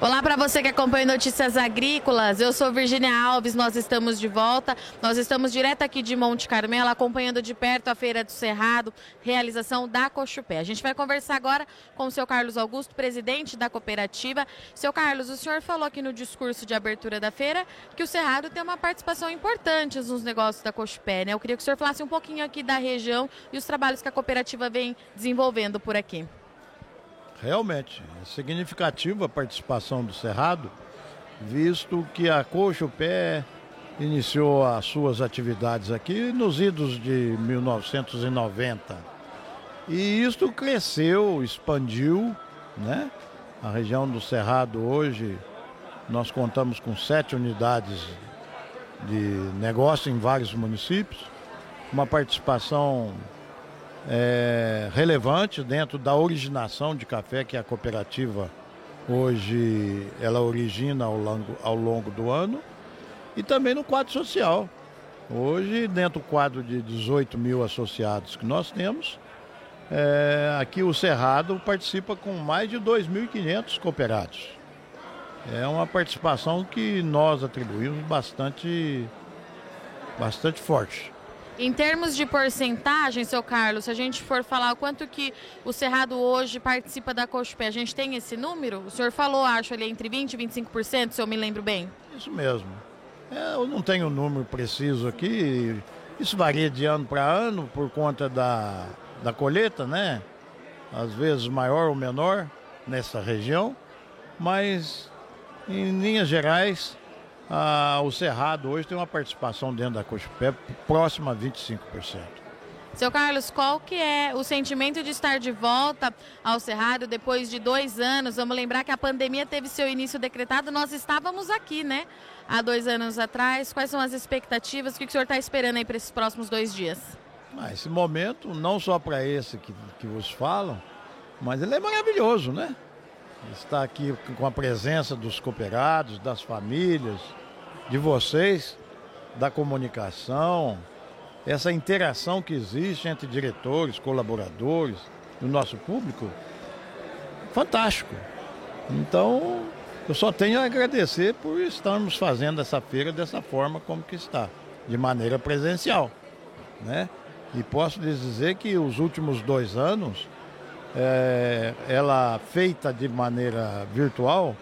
Olá para você que acompanha Notícias Agrícolas. Eu sou Virginia Alves, nós estamos de volta. Nós estamos direto aqui de Monte Carmelo, acompanhando de perto a Feira do Cerrado, realização da Cochupé. A gente vai conversar agora com o seu Carlos Augusto, presidente da cooperativa. Seu Carlos, o senhor falou aqui no discurso de abertura da feira que o Cerrado tem uma participação importante nos negócios da Cochupé, né? Eu queria que o senhor falasse um pouquinho aqui da região e os trabalhos que a cooperativa vem desenvolvendo por aqui. Realmente, é significativa a participação do Cerrado, visto que a Cochupé iniciou as suas atividades aqui nos idos de 1990. E isto cresceu, expandiu, né? A região do Cerrado hoje, nós contamos com sete unidades de negócio em vários municípios, uma participação é, relevante dentro da originação de café que a cooperativa hoje ela origina ao longo, ao longo do ano e também no quadro social. Hoje, dentro do quadro de 18 mil associados que nós temos, é, aqui o Cerrado participa com mais de 2.500 cooperados. É uma participação que nós atribuímos bastante, bastante forte. Em termos de porcentagem, seu Carlos, se a gente for falar o quanto que o Cerrado hoje participa da Cochupé, a gente tem esse número? O senhor falou, acho, ali entre 20% e 25%, se eu me lembro bem. Isso mesmo. É, eu não tenho o um número preciso aqui. Isso varia de ano para ano por conta da, da colheita, né? Às vezes maior ou menor nessa região. Mas, em linhas gerais, ah, o Cerrado hoje tem uma participação dentro da Cochupé próxima a 25%. Seu Carlos, qual que é o sentimento de estar de volta ao Cerrado depois de dois anos? Vamos lembrar que a pandemia teve seu início decretado, nós estávamos aqui, né? Há dois anos atrás. Quais são as expectativas? O que o senhor está esperando aí para esses próximos dois dias? Ah, esse momento, não só para esse que, que vos falam, mas ele é maravilhoso, né? Estar aqui com a presença dos cooperados, das famílias, de vocês, da comunicação, essa interação que existe entre diretores, colaboradores e o nosso público, fantástico. Então, eu só tenho a agradecer por estarmos fazendo essa feira dessa forma como que está, de maneira presencial, né? E posso lhes dizer que os últimos dois anos, é, ela feita de maneira virtual,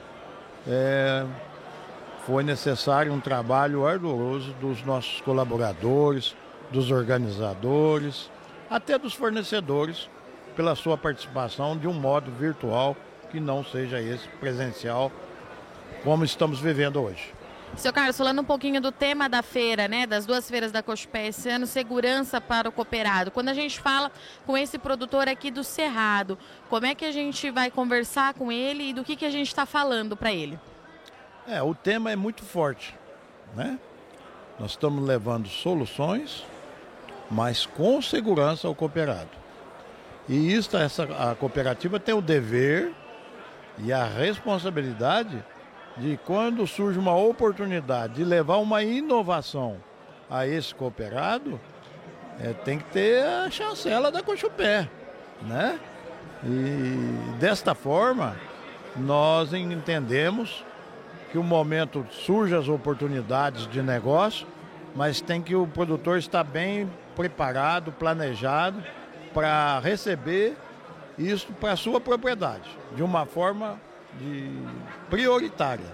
é, foi necessário um trabalho ardoroso dos nossos colaboradores, dos organizadores, até dos fornecedores, pela sua participação de um modo virtual que não seja esse presencial, como estamos vivendo hoje. Seu Carlos, falando um pouquinho do tema da feira, né, das duas feiras da Cochupé esse ano, segurança para o cooperado. Quando a gente fala com esse produtor aqui do Cerrado, como é que a gente vai conversar com ele e do que, que a gente está falando para ele? É, o tema é muito forte, né? Nós estamos levando soluções, mas com segurança ao cooperado. E isso, essa, a cooperativa tem o dever e a responsabilidade de quando surge uma oportunidade de levar uma inovação a esse cooperado, é, tem que ter a chancela da Cochupé, né? E desta forma, nós entendemos que o momento surge as oportunidades de negócio, mas tem que o produtor estar bem preparado, planejado para receber isso para sua propriedade, de uma forma de prioritária.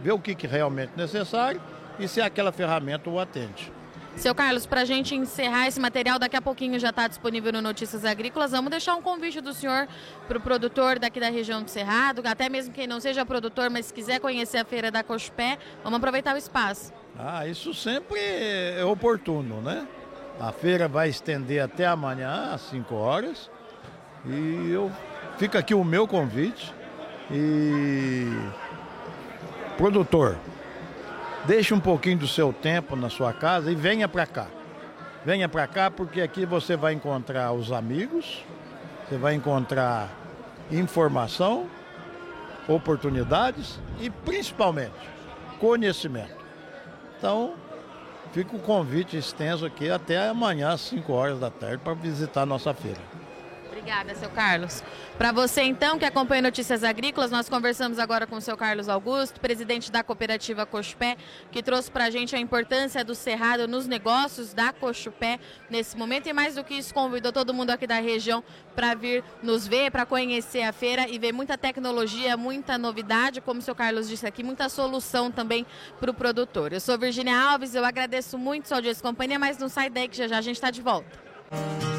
Ver o que, que realmente é necessário e se aquela ferramenta o atende. Seu Carlos, para a gente encerrar esse material, daqui a pouquinho já está disponível no Notícias Agrícolas. Vamos deixar um convite do senhor para o produtor daqui da região do Cerrado, até mesmo quem não seja produtor, mas quiser conhecer a feira da Cochupé, vamos aproveitar o espaço. Ah, isso sempre é oportuno, né? A feira vai estender até amanhã, às 5 horas. E eu fica aqui o meu convite. E produtor, Deixe um pouquinho do seu tempo na sua casa e venha para cá. Venha para cá porque aqui você vai encontrar os amigos, você vai encontrar informação, oportunidades e principalmente conhecimento. Então, fica o convite extenso aqui até amanhã às 5 horas da tarde para visitar a nossa feira. Obrigada, seu Carlos. Para você, então, que acompanha Notícias Agrícolas, nós conversamos agora com o seu Carlos Augusto, presidente da cooperativa Cochupé, que trouxe para a gente a importância do cerrado nos negócios da Cochupé nesse momento. E mais do que isso, convidou todo mundo aqui da região para vir nos ver, para conhecer a feira e ver muita tecnologia, muita novidade, como o seu Carlos disse aqui, muita solução também para o produtor. Eu sou Virginia Alves, eu agradeço muito sua audiência e companhia, mas não sai daí que já já a gente está de volta.